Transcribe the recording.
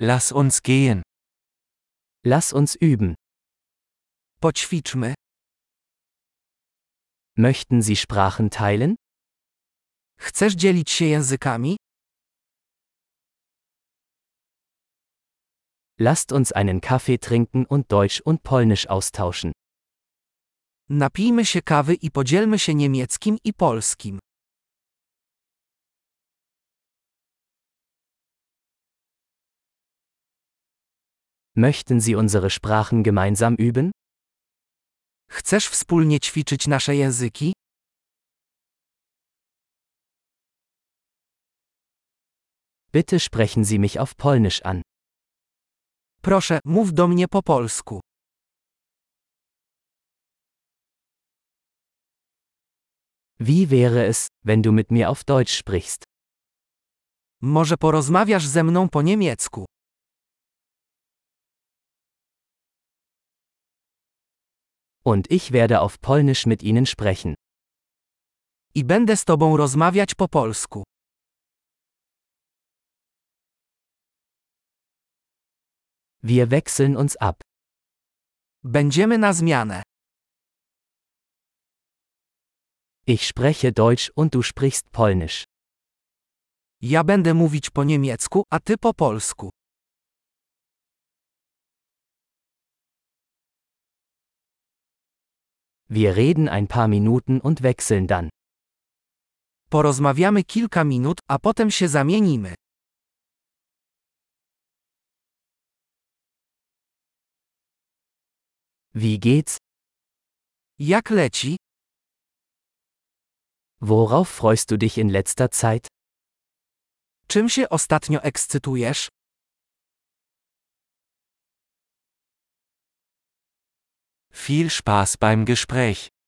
Lass uns gehen. Lass uns üben. Poćwiczmy. Möchten Sie Sprachen teilen? Chcesz dzielić się językami? Lasst uns einen Kaffee trinken und Deutsch und Polnisch austauschen. Napijmy się kawy i podzielmy się niemieckim i polskim. Möchten Sie unsere Sprachen gemeinsam üben? Chcesz wspólnie ćwiczyć nasze języki? Bitte sprechen Sie mich auf Polnisch an. Proszę, mów do mnie po polsku. Wie wäre es, wenn du mit mir auf Deutsch sprichst? Może porozmawiasz ze mną po niemiecku. Und ich werde auf Polnisch mit Ihnen sprechen. I będę z tobą rozmawiać po polsku. Wir wechseln uns ab. Będziemy na zmianę. Ich spreche Deutsch und du sprichst Polnisch. Ja będę mówić po niemiecku, a ty po polsku. Wir reden ein paar Minuten und wechseln dann. Porozmawiamy kilka minut, a potem się zamienimy. Wie geht's? Jak leci? Worauf freust du dich in letzter Zeit? Czym się ostatnio ekscytujesz? Viel Spaß beim Gespräch.